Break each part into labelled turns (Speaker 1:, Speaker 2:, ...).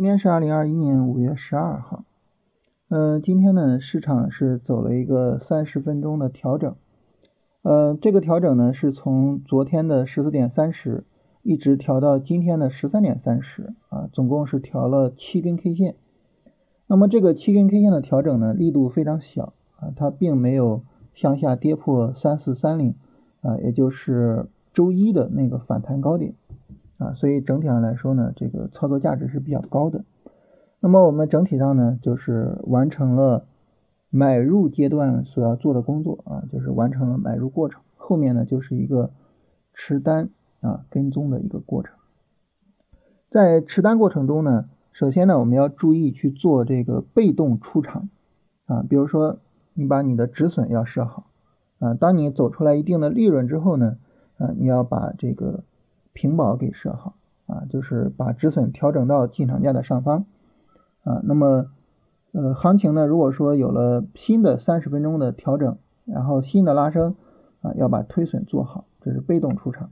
Speaker 1: 今天是二零二一年五月十二号，嗯，今天呢，市场是走了一个三十分钟的调整，呃，这个调整呢是从昨天的十四点三十一直调到今天的十三点三十啊，总共是调了七根 K 线。那么这个七根 K 线的调整呢，力度非常小啊，它并没有向下跌破三四三零啊，也就是周一的那个反弹高点。啊，所以整体上来说呢，这个操作价值是比较高的。那么我们整体上呢，就是完成了买入阶段所要做的工作啊，就是完成了买入过程。后面呢，就是一个持单啊跟踪的一个过程。在持单过程中呢，首先呢，我们要注意去做这个被动出场啊，比如说你把你的止损要设好啊，当你走出来一定的利润之后呢，啊，你要把这个。平保给设好啊，就是把止损调整到进场价的上方啊。那么，呃，行情呢，如果说有了新的三十分钟的调整，然后新的拉升啊，要把推损做好，这是被动出场。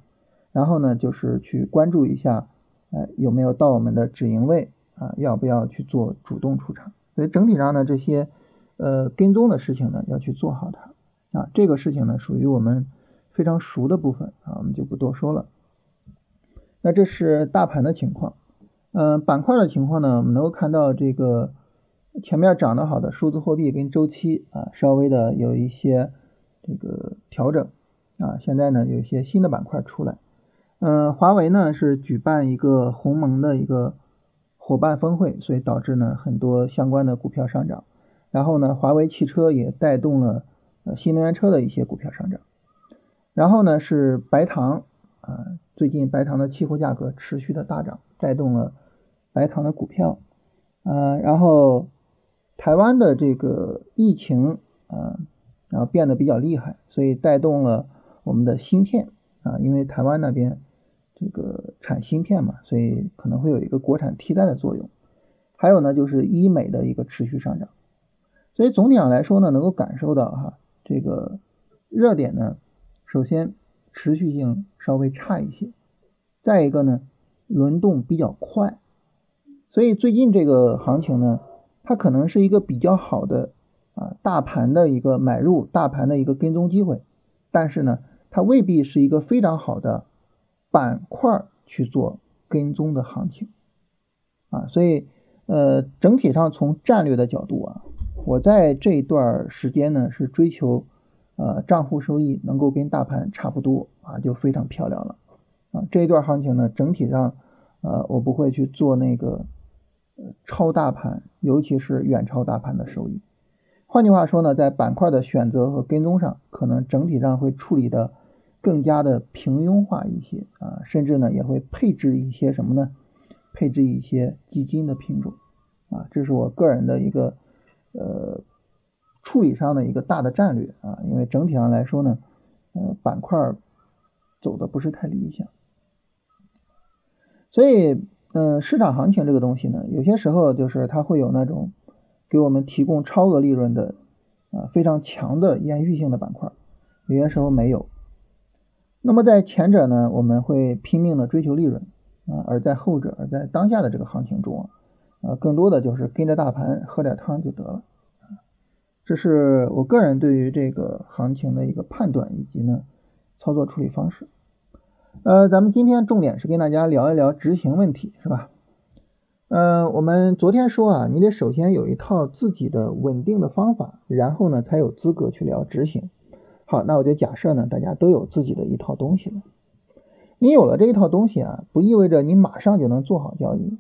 Speaker 1: 然后呢，就是去关注一下，呃，有没有到我们的止盈位啊，要不要去做主动出场。所以整体上呢，这些呃跟踪的事情呢，要去做好它啊。这个事情呢，属于我们非常熟的部分啊，我们就不多说了。那这是大盘的情况，嗯，板块的情况呢，我们能够看到这个前面涨得好的数字货币跟周期啊，稍微的有一些这个调整啊，现在呢有一些新的板块出来，嗯，华为呢是举办一个鸿蒙的一个伙伴峰会，所以导致呢很多相关的股票上涨，然后呢华为汽车也带动了呃新能源车的一些股票上涨，然后呢是白糖啊。最近白糖的期货价格持续的大涨，带动了白糖的股票，呃，然后台湾的这个疫情啊，然后变得比较厉害，所以带动了我们的芯片啊，因为台湾那边这个产芯片嘛，所以可能会有一个国产替代的作用。还有呢，就是医美的一个持续上涨，所以总体上来说呢，能够感受到哈，这个热点呢，首先。持续性稍微差一些，再一个呢，轮动比较快，所以最近这个行情呢，它可能是一个比较好的啊大盘的一个买入，大盘的一个跟踪机会，但是呢，它未必是一个非常好的板块去做跟踪的行情。啊，所以呃整体上从战略的角度啊，我在这一段时间呢是追求。呃，账户收益能够跟大盘差不多啊，就非常漂亮了啊。这一段行情呢，整体上，呃，我不会去做那个超大盘，尤其是远超大盘的收益。换句话说呢，在板块的选择和跟踪上，可能整体上会处理的更加的平庸化一些啊，甚至呢也会配置一些什么呢？配置一些基金的品种啊，这是我个人的一个呃。处理上的一个大的战略啊，因为整体上来说呢，呃，板块走的不是太理想，所以，嗯，市场行情这个东西呢，有些时候就是它会有那种给我们提供超额利润的啊非常强的延续性的板块，有些时候没有。那么在前者呢，我们会拼命的追求利润啊，而在后者，而在当下的这个行情中啊，更多的就是跟着大盘喝点汤就得了。这是我个人对于这个行情的一个判断以及呢操作处理方式。呃，咱们今天重点是跟大家聊一聊执行问题，是吧？嗯，我们昨天说啊，你得首先有一套自己的稳定的方法，然后呢才有资格去聊执行。好，那我就假设呢，大家都有自己的一套东西了。你有了这一套东西啊，不意味着你马上就能做好交易。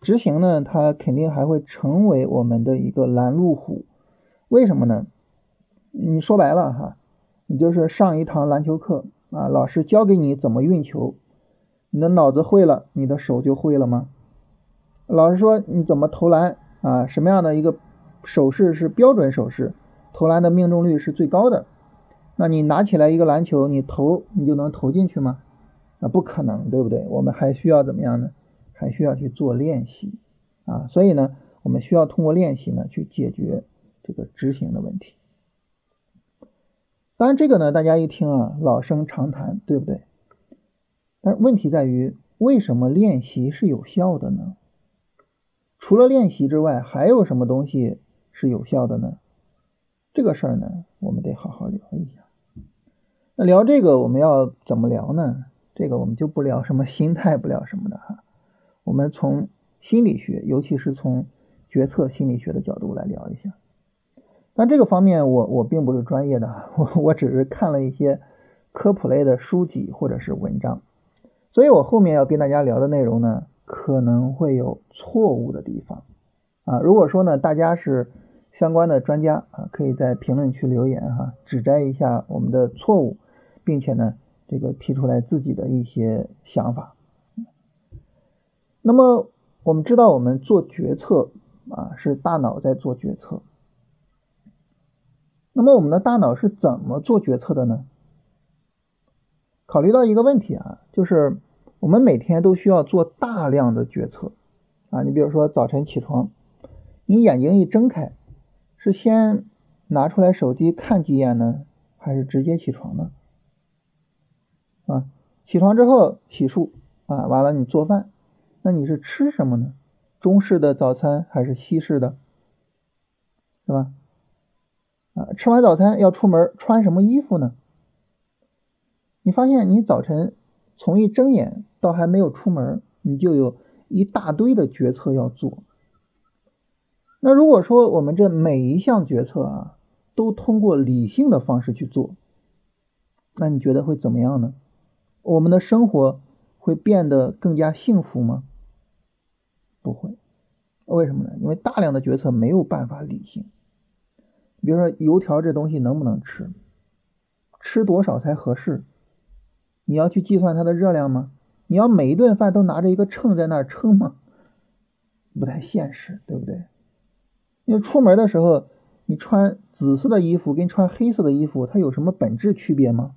Speaker 1: 执行呢，它肯定还会成为我们的一个拦路虎。为什么呢？你说白了哈，你就是上一堂篮球课啊，老师教给你怎么运球，你的脑子会了，你的手就会了吗？老师说你怎么投篮啊，什么样的一个手势是标准手势，投篮的命中率是最高的？那你拿起来一个篮球，你投你就能投进去吗？那不可能，对不对？我们还需要怎么样呢？还需要去做练习啊，所以呢，我们需要通过练习呢去解决。这个执行的问题，当然这个呢，大家一听啊，老生常谈，对不对？但问题在于，为什么练习是有效的呢？除了练习之外，还有什么东西是有效的呢？这个事儿呢，我们得好好聊一下。那聊这个，我们要怎么聊呢？这个我们就不聊什么心态，不聊什么的哈。我们从心理学，尤其是从决策心理学的角度来聊一下。但这个方面，我我并不是专业的，我我只是看了一些科普类的书籍或者是文章，所以我后面要跟大家聊的内容呢，可能会有错误的地方啊。如果说呢，大家是相关的专家啊，可以在评论区留言哈，指摘一下我们的错误。并且呢，这个提出来自己的一些想法。那么我们知道，我们做决策啊，是大脑在做决策。那么我们的大脑是怎么做决策的呢？考虑到一个问题啊，就是我们每天都需要做大量的决策啊。你比如说早晨起床，你眼睛一睁开，是先拿出来手机看几眼呢，还是直接起床呢？啊，起床之后洗漱啊，完了你做饭，那你是吃什么呢？中式的早餐还是西式的，是吧？啊，吃完早餐要出门穿什么衣服呢？你发现你早晨从一睁眼到还没有出门，你就有一大堆的决策要做。那如果说我们这每一项决策啊，都通过理性的方式去做，那你觉得会怎么样呢？我们的生活会变得更加幸福吗？不会，为什么呢？因为大量的决策没有办法理性。比如说油条这东西能不能吃，吃多少才合适？你要去计算它的热量吗？你要每一顿饭都拿着一个秤在那儿称吗？不太现实，对不对？因为出门的时候，你穿紫色的衣服跟穿黑色的衣服，它有什么本质区别吗？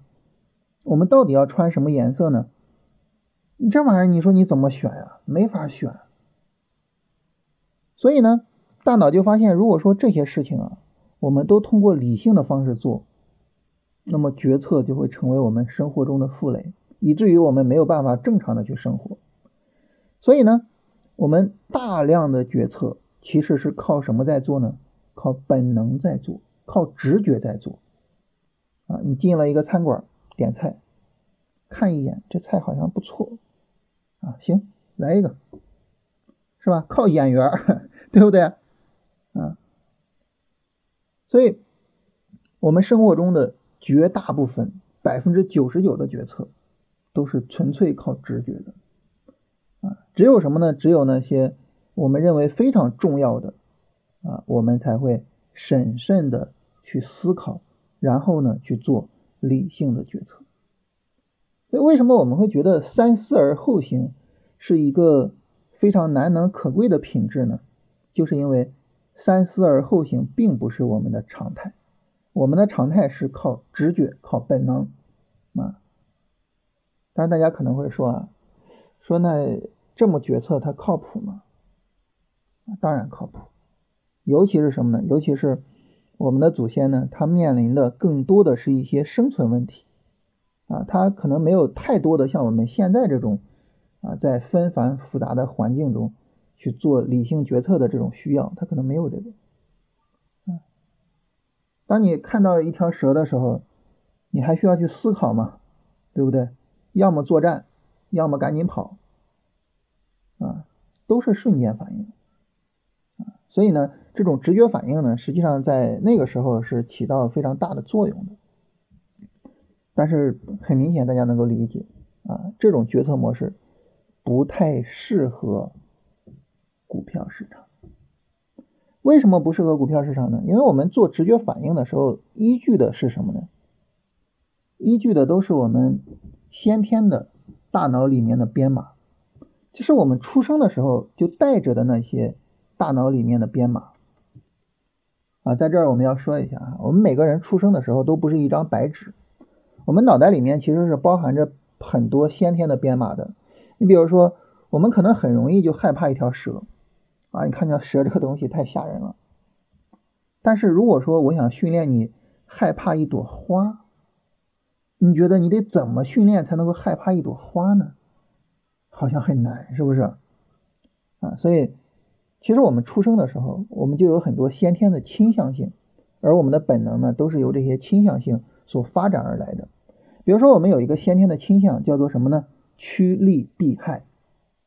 Speaker 1: 我们到底要穿什么颜色呢？你这玩意儿，你说你怎么选呀？没法选。所以呢，大脑就发现，如果说这些事情啊，我们都通过理性的方式做，那么决策就会成为我们生活中的负累，以至于我们没有办法正常的去生活。所以呢，我们大量的决策其实是靠什么在做呢？靠本能在做，靠直觉在做。啊，你进了一个餐馆。点菜，看一眼这菜好像不错啊，行，来一个，是吧？靠眼缘，对不对？啊，所以，我们生活中的绝大部分百分之九十九的决策都是纯粹靠直觉的啊。只有什么呢？只有那些我们认为非常重要的啊，我们才会审慎的去思考，然后呢去做。理性的决策，所以为什么我们会觉得三思而后行是一个非常难能可贵的品质呢？就是因为三思而后行并不是我们的常态，我们的常态是靠直觉、靠本能啊。当然，大家可能会说啊，说那这么决策它靠谱吗？当然靠谱，尤其是什么呢？尤其是。我们的祖先呢，他面临的更多的是一些生存问题，啊，他可能没有太多的像我们现在这种，啊，在纷繁复杂的环境中去做理性决策的这种需要，他可能没有这个。嗯，当你看到一条蛇的时候，你还需要去思考吗？对不对？要么作战，要么赶紧跑，啊，都是瞬间反应。所以呢，这种直觉反应呢，实际上在那个时候是起到非常大的作用的。但是很明显，大家能够理解啊，这种决策模式不太适合股票市场。为什么不适合股票市场呢？因为我们做直觉反应的时候，依据的是什么呢？依据的都是我们先天的大脑里面的编码，就是我们出生的时候就带着的那些。大脑里面的编码啊，在这儿我们要说一下啊，我们每个人出生的时候都不是一张白纸，我们脑袋里面其实是包含着很多先天的编码的。你比如说，我们可能很容易就害怕一条蛇啊，你看见蛇这个东西太吓人了。但是如果说我想训练你害怕一朵花，你觉得你得怎么训练才能够害怕一朵花呢？好像很难，是不是？啊，所以。其实我们出生的时候，我们就有很多先天的倾向性，而我们的本能呢，都是由这些倾向性所发展而来的。比如说，我们有一个先天的倾向，叫做什么呢？趋利避害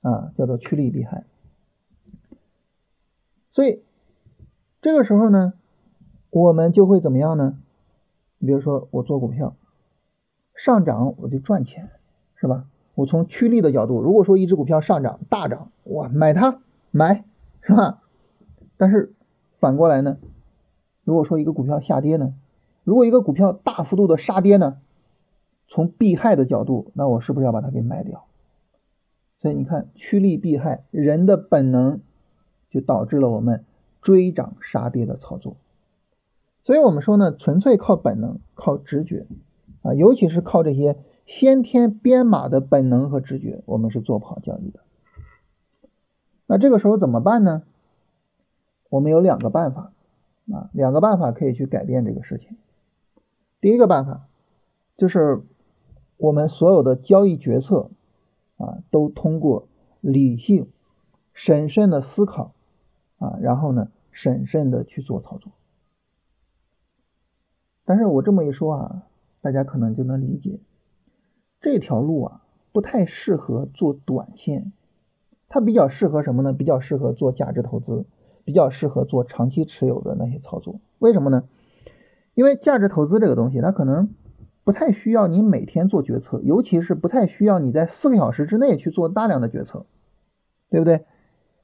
Speaker 1: 啊，叫做趋利避害。所以这个时候呢，我们就会怎么样呢？你比如说，我做股票上涨，我就赚钱，是吧？我从趋利的角度，如果说一只股票上涨大涨，哇，买它买。是吧？但是反过来呢？如果说一个股票下跌呢？如果一个股票大幅度的杀跌呢？从避害的角度，那我是不是要把它给卖掉？所以你看，趋利避害，人的本能就导致了我们追涨杀跌的操作。所以我们说呢，纯粹靠本能、靠直觉啊，尤其是靠这些先天编码的本能和直觉，我们是做不好交易的。那这个时候怎么办呢？我们有两个办法啊，两个办法可以去改变这个事情。第一个办法就是我们所有的交易决策啊，都通过理性、审慎的思考啊，然后呢，审慎的去做操作。但是我这么一说啊，大家可能就能理解，这条路啊，不太适合做短线。它比较适合什么呢？比较适合做价值投资，比较适合做长期持有的那些操作。为什么呢？因为价值投资这个东西，它可能不太需要你每天做决策，尤其是不太需要你在四个小时之内去做大量的决策，对不对？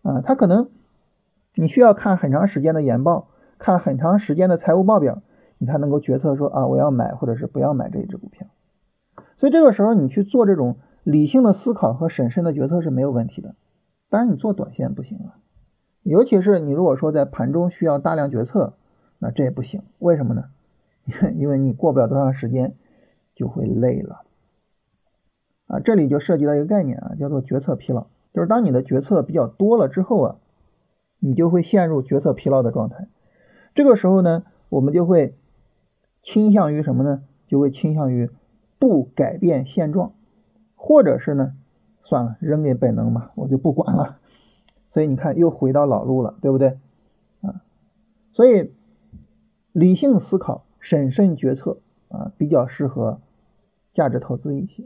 Speaker 1: 啊，它可能你需要看很长时间的研报，看很长时间的财务报表，你才能够决策说啊，我要买或者是不要买这一只股票。所以这个时候你去做这种理性的思考和审慎的决策是没有问题的。当然，你做短线不行啊，尤其是你如果说在盘中需要大量决策，那这也不行。为什么呢？因为你过不了多长时间就会累了啊。这里就涉及到一个概念啊，叫做决策疲劳。就是当你的决策比较多了之后啊，你就会陷入决策疲劳的状态。这个时候呢，我们就会倾向于什么呢？就会倾向于不改变现状，或者是呢？算了，扔给本能吧，我就不管了。所以你看，又回到老路了，对不对？啊，所以理性思考、审慎决策啊，比较适合价值投资一些，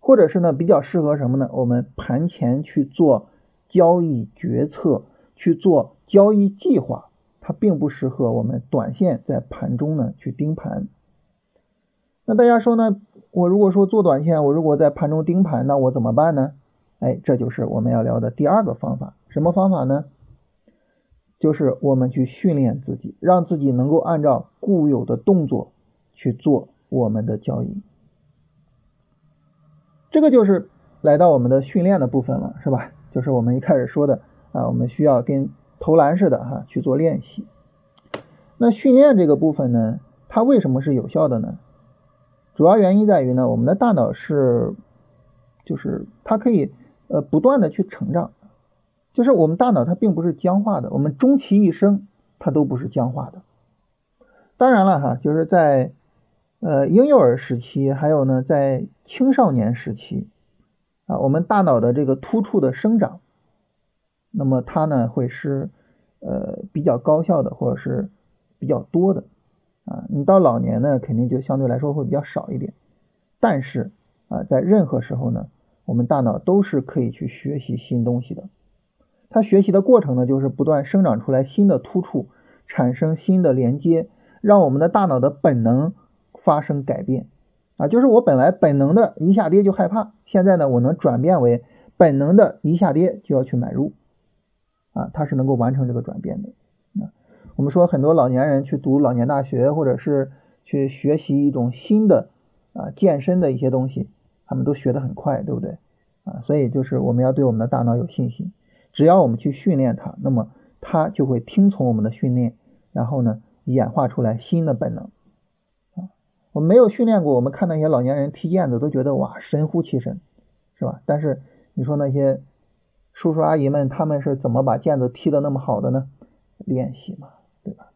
Speaker 1: 或者是呢，比较适合什么呢？我们盘前去做交易决策，去做交易计划，它并不适合我们短线在盘中呢去盯盘。那大家说呢？我如果说做短线，我如果在盘中盯盘，那我怎么办呢？哎，这就是我们要聊的第二个方法，什么方法呢？就是我们去训练自己，让自己能够按照固有的动作去做我们的交易。这个就是来到我们的训练的部分了，是吧？就是我们一开始说的啊，我们需要跟投篮似的哈去做练习。那训练这个部分呢，它为什么是有效的呢？主要原因在于呢，我们的大脑是，就是它可以。呃，不断的去成长，就是我们大脑它并不是僵化的，我们终其一生它都不是僵化的。当然了哈，就是在呃婴幼儿时期，还有呢在青少年时期啊，我们大脑的这个突触的生长，那么它呢会是呃比较高效的，或者是比较多的啊。你到老年呢，肯定就相对来说会比较少一点。但是啊，在任何时候呢。我们大脑都是可以去学习新东西的，它学习的过程呢，就是不断生长出来新的突触，产生新的连接，让我们的大脑的本能发生改变啊，就是我本来本能的一下跌就害怕，现在呢，我能转变为本能的一下跌就要去买入啊，它是能够完成这个转变的啊。我们说很多老年人去读老年大学，或者是去学习一种新的啊健身的一些东西。他们都学得很快，对不对啊？所以就是我们要对我们的大脑有信心，只要我们去训练它，那么它就会听从我们的训练，然后呢演化出来新的本能啊。我们没有训练过，我们看那些老年人踢毽子都觉得哇神乎其神，是吧？但是你说那些叔叔阿姨们他们是怎么把毽子踢得那么好的呢？练习嘛，对吧？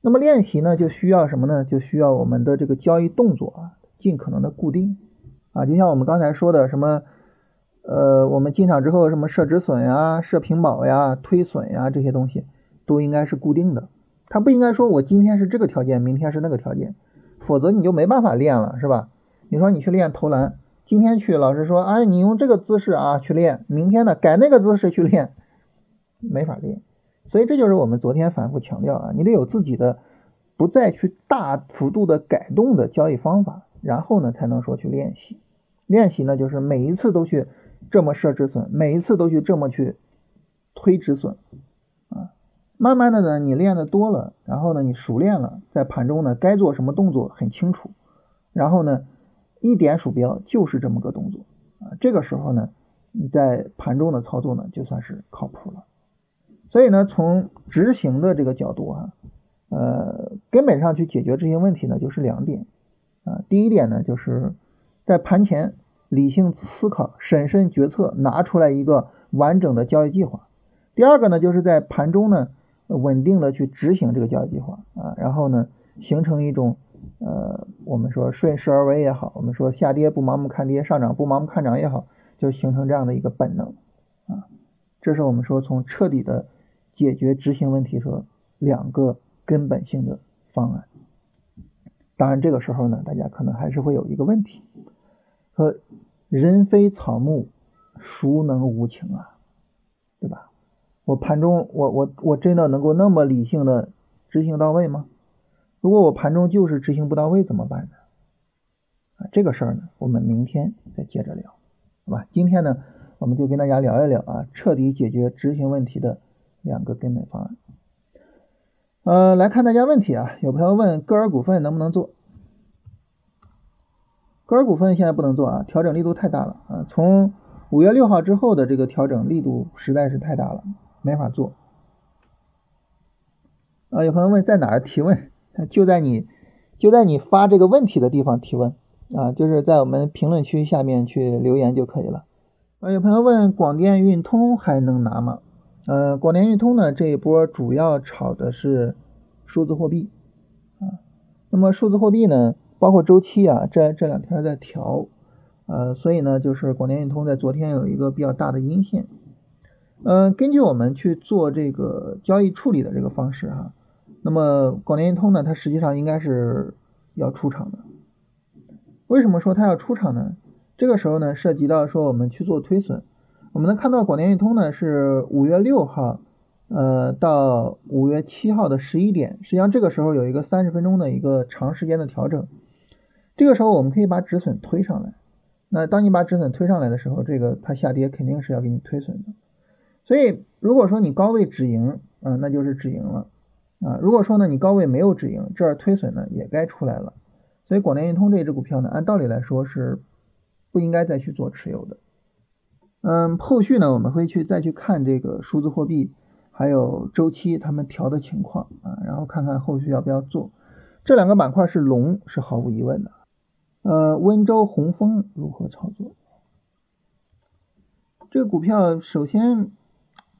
Speaker 1: 那么练习呢就需要什么呢？就需要我们的这个交易动作啊。尽可能的固定啊，就像我们刚才说的什么呃，我们进场之后什么设止损呀、设平保呀、推损呀这些东西都应该是固定的，它不应该说我今天是这个条件，明天是那个条件，否则你就没办法练了，是吧？你说你去练投篮，今天去老师说，哎，你用这个姿势啊去练，明天呢改那个姿势去练，没法练。所以这就是我们昨天反复强调啊，你得有自己的，不再去大幅度的改动的交易方法，然后呢才能说去练习。练习呢就是每一次都去。这么设止损，每一次都去这么去推止损啊，慢慢的呢，你练的多了，然后呢，你熟练了，在盘中呢，该做什么动作很清楚，然后呢，一点鼠标就是这么个动作啊，这个时候呢，你在盘中的操作呢，就算是靠谱了。所以呢，从执行的这个角度啊，呃，根本上去解决这些问题呢，就是两点啊，第一点呢，就是在盘前。理性思考、审慎决策，拿出来一个完整的交易计划。第二个呢，就是在盘中呢稳定的去执行这个交易计划啊，然后呢形成一种呃我们说顺势而为也好，我们说下跌不盲目看跌，上涨不盲目看涨也好，就形成这样的一个本能啊。这是我们说从彻底的解决执行问题说两个根本性的方案。当然这个时候呢，大家可能还是会有一个问题。说人非草木，孰能无情啊？对吧？我盘中我我我真的能够那么理性的执行到位吗？如果我盘中就是执行不到位怎么办呢？啊，这个事儿呢，我们明天再接着聊，好吧？今天呢，我们就跟大家聊一聊啊，彻底解决执行问题的两个根本方案。呃，来看大家问题啊，有朋友问歌尔股份能不能做？歌尔股份现在不能做啊，调整力度太大了啊！从五月六号之后的这个调整力度实在是太大了，没法做。啊，有朋友问在哪儿提问？就在你就在你发这个问题的地方提问啊，就是在我们评论区下面去留言就可以了。啊，有朋友问广电运通还能拿吗？呃，广电运通呢这一波主要炒的是数字货币啊，那么数字货币呢？包括周期啊，这这两天在调，呃，所以呢，就是广电运通在昨天有一个比较大的阴线。嗯，根据我们去做这个交易处理的这个方式哈，那么广电运通呢，它实际上应该是要出场的。为什么说它要出场呢？这个时候呢，涉及到说我们去做推损，我们能看到广电运通呢是五月六号，呃，到五月七号的十一点，实际上这个时候有一个三十分钟的一个长时间的调整。这个时候我们可以把止损推上来，那当你把止损推上来的时候，这个它下跌肯定是要给你推损的。所以如果说你高位止盈，嗯，那就是止盈了啊。如果说呢你高位没有止盈，这儿推损呢也该出来了。所以广电运通这只股票呢，按道理来说是不应该再去做持有的。嗯，后续呢我们会去再去看这个数字货币还有周期他们调的情况啊，然后看看后续要不要做。这两个板块是龙，是毫无疑问的。呃，温州红枫如何操作？这个股票首先，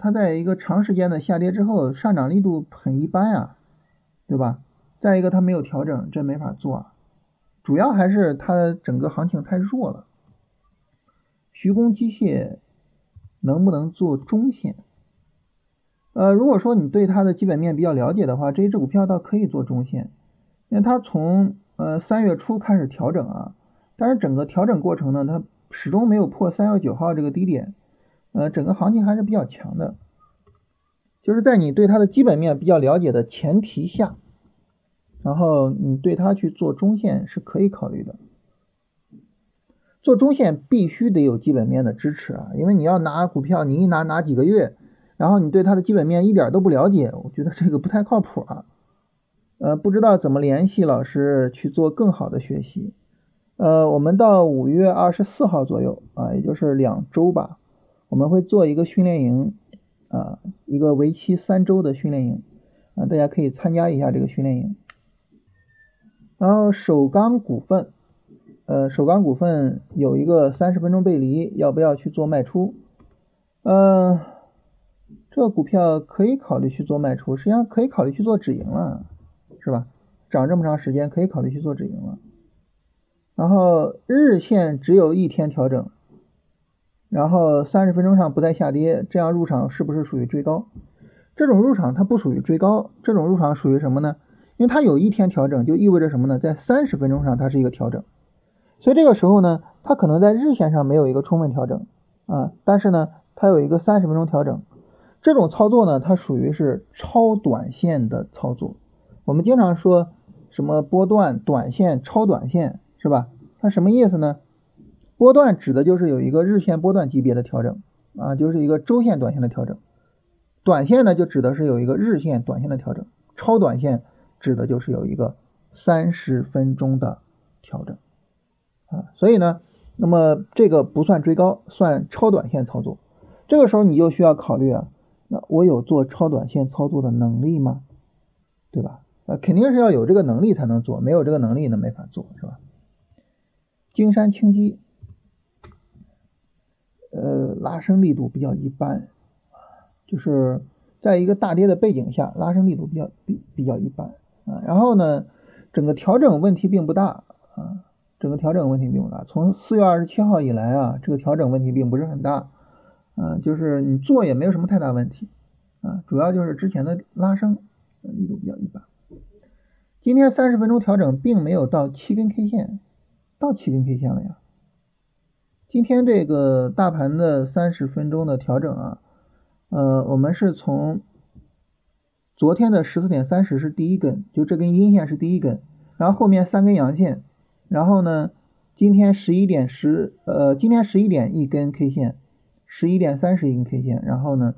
Speaker 1: 它在一个长时间的下跌之后，上涨力度很一般呀，对吧？再一个，它没有调整，这没法做。主要还是它整个行情太弱了。徐工机械能不能做中线？呃，如果说你对它的基本面比较了解的话，这一只股票倒可以做中线，因为它从。呃，三月初开始调整啊，但是整个调整过程呢，它始终没有破三月九号这个低点，呃，整个行情还是比较强的，就是在你对它的基本面比较了解的前提下，然后你对它去做中线是可以考虑的。做中线必须得有基本面的支持啊，因为你要拿股票，你一拿拿几个月，然后你对它的基本面一点都不了解，我觉得这个不太靠谱啊。呃，不知道怎么联系老师去做更好的学习。呃，我们到五月二十四号左右啊，也就是两周吧，我们会做一个训练营啊，一个为期三周的训练营啊，大家可以参加一下这个训练营。然后首钢股份，呃，首钢股份有一个三十分钟背离，要不要去做卖出？嗯，这个股票可以考虑去做卖出，实际上可以考虑去做止盈了。是吧？涨这么长时间，可以考虑去做止盈了。然后日线只有一天调整，然后三十分钟上不再下跌，这样入场是不是属于追高？这种入场它不属于追高，这种入场属于什么呢？因为它有一天调整，就意味着什么呢？在三十分钟上它是一个调整，所以这个时候呢，它可能在日线上没有一个充分调整啊，但是呢，它有一个三十分钟调整，这种操作呢，它属于是超短线的操作。我们经常说什么波段、短线、超短线，是吧？它什么意思呢？波段指的就是有一个日线波段级别的调整啊，就是一个周线短线的调整。短线呢，就指的是有一个日线短线的调整。超短线指的就是有一个三十分钟的调整啊。所以呢，那么这个不算追高，算超短线操作。这个时候你就需要考虑啊，那我有做超短线操作的能力吗？对吧？呃，肯定是要有这个能力才能做，没有这个能力那没法做，是吧？金山轻基。呃，拉升力度比较一般，就是在一个大跌的背景下，拉升力度比较比比较一般啊。然后呢，整个调整问题并不大啊，整个调整问题并不大。从四月二十七号以来啊，这个调整问题并不是很大，嗯，就是你做也没有什么太大问题啊，主要就是之前的拉升力度比较一般。今天三十分钟调整并没有到七根 K 线，到七根 K 线了呀。今天这个大盘的三十分钟的调整啊，呃，我们是从昨天的十四点三十是第一根，就这根阴线是第一根，然后后面三根阳线，然后呢，今天十一点十，呃，今天十一点一根 K 线，十一点三十一根 K 线，然后呢，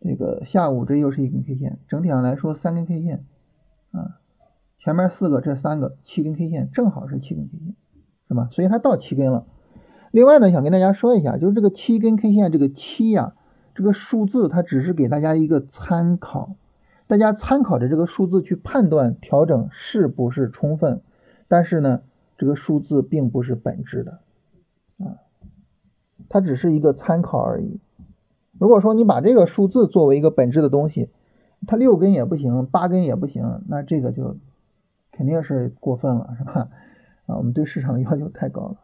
Speaker 1: 这个下午这又是一根 K 线，整体上来说三根 K 线，啊，前面四个这三个七根 K 线，正好是七根 K 线，是吧？所以它到七根了。另外呢，想跟大家说一下，就是这个七根 K 线，这个七呀，这个数字它只是给大家一个参考，大家参考着这个数字去判断调整是不是充分，但是呢，这个数字并不是本质的，啊，它只是一个参考而已。如果说你把这个数字作为一个本质的东西，它六根也不行，八根也不行，那这个就肯定是过分了，是吧？啊，我们对市场的要求太高了。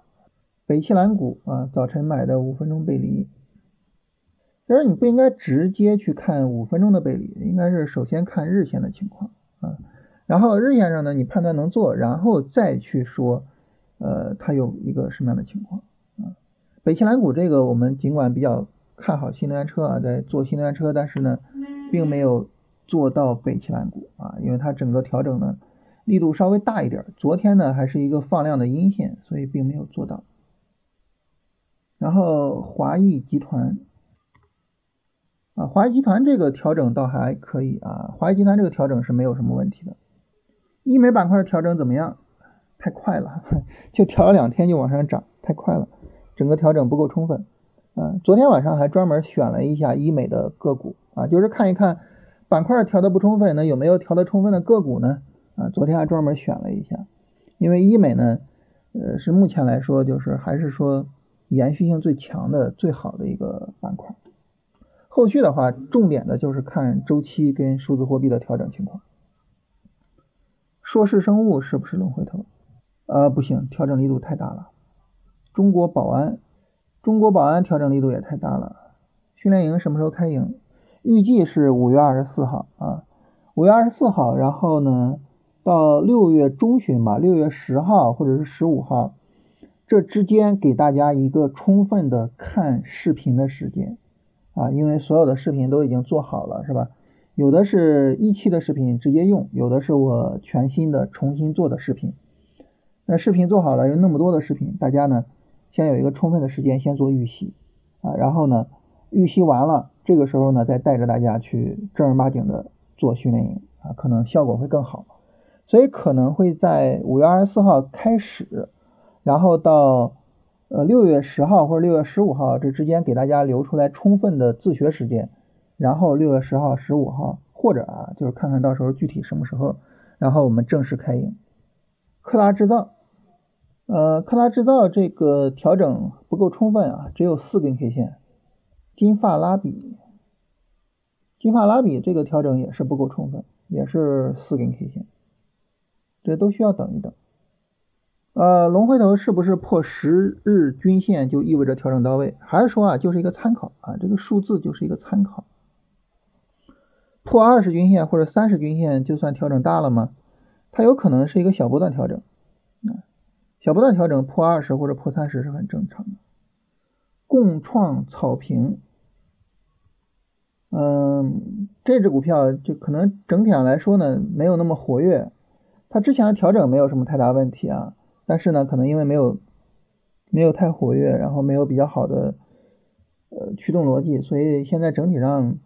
Speaker 1: 北汽蓝谷啊，早晨买的五分钟背离，其实你不应该直接去看五分钟的背离，应该是首先看日线的情况啊，然后日线上呢，你判断能做，然后再去说，呃，它有一个什么样的情况啊？北汽蓝谷这个我们尽管比较看好新能源车啊，在做新能源车，但是呢，并没有做到北汽蓝谷啊，因为它整个调整呢力度稍微大一点，昨天呢还是一个放量的阴线，所以并没有做到。然后华谊集团啊，华谊集团这个调整倒还可以啊，华谊集团这个调整是没有什么问题的。医美板块的调整怎么样？太快了，就调了两天就往上涨，太快了，整个调整不够充分。啊，昨天晚上还专门选了一下医美的个股啊，就是看一看板块调的不充分，那有没有调的充分的个股呢？啊，昨天还专门选了一下，因为医美呢，呃，是目前来说就是还是说。延续性最强的、最好的一个板块。后续的话，重点的就是看周期跟数字货币的调整情况。硕士生物是不是能回头？呃，不行，调整力度太大了。中国保安，中国保安调整力度也太大了。训练营什么时候开营？预计是五月二十四号啊，五月二十四号，然后呢，到六月中旬吧，六月十号或者是十五号。这之间给大家一个充分的看视频的时间啊，因为所有的视频都已经做好了，是吧？有的是一期的视频直接用，有的是我全新的重新做的视频。那视频做好了，有那么多的视频，大家呢先有一个充分的时间先做预习啊，然后呢预习完了，这个时候呢再带着大家去正儿八经的做训练营啊，可能效果会更好。所以可能会在五月二十四号开始。然后到呃六月十号或者六月十五号这之间给大家留出来充分的自学时间，然后六月十号、十五号或者啊就是看看到时候具体什么时候，然后我们正式开营。克拉制造，呃克拉制造这个调整不够充分啊，只有四根 K 线。金发拉比，金发拉比这个调整也是不够充分，也是四根 K 线，这都需要等一等。呃，龙回头是不是破十日均线就意味着调整到位？还是说啊，就是一个参考啊？这个数字就是一个参考。破二十均线或者三十均线就算调整大了吗？它有可能是一个小波段调整啊，小波段调整破二十或者破三十是很正常的。共创草坪，嗯，这只股票就可能整体上来说呢，没有那么活跃。它之前的调整没有什么太大问题啊。但是呢，可能因为没有没有太活跃，然后没有比较好的呃驱动逻辑，所以现在整体上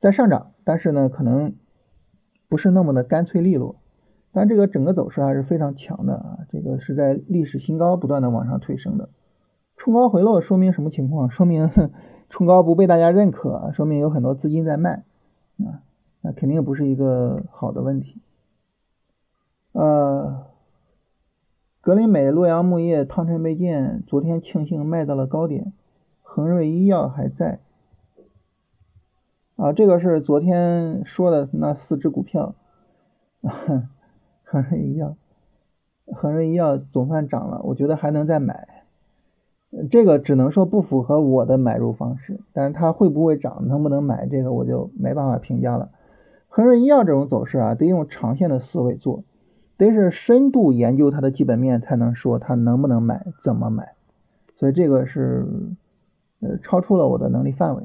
Speaker 1: 在上涨，但是呢，可能不是那么的干脆利落。但这个整个走势还是非常强的啊，这个是在历史新高不断的往上推升的。冲高回落说明什么情况？说明 冲高不被大家认可，说明有很多资金在卖啊，那肯定不是一个好的问题。呃。格林美、洛阳钼业、汤臣倍健昨天庆幸卖到了高点，恒瑞医药还在。啊，这个是昨天说的那四只股票，恒瑞医药，恒瑞医药总算涨了，我觉得还能再买。这个只能说不符合我的买入方式，但是它会不会涨，能不能买，这个我就没办法评价了。恒瑞医药这种走势啊，得用长线的思维做。得是深度研究它的基本面，才能说它能不能买，怎么买，所以这个是呃超出了我的能力范围。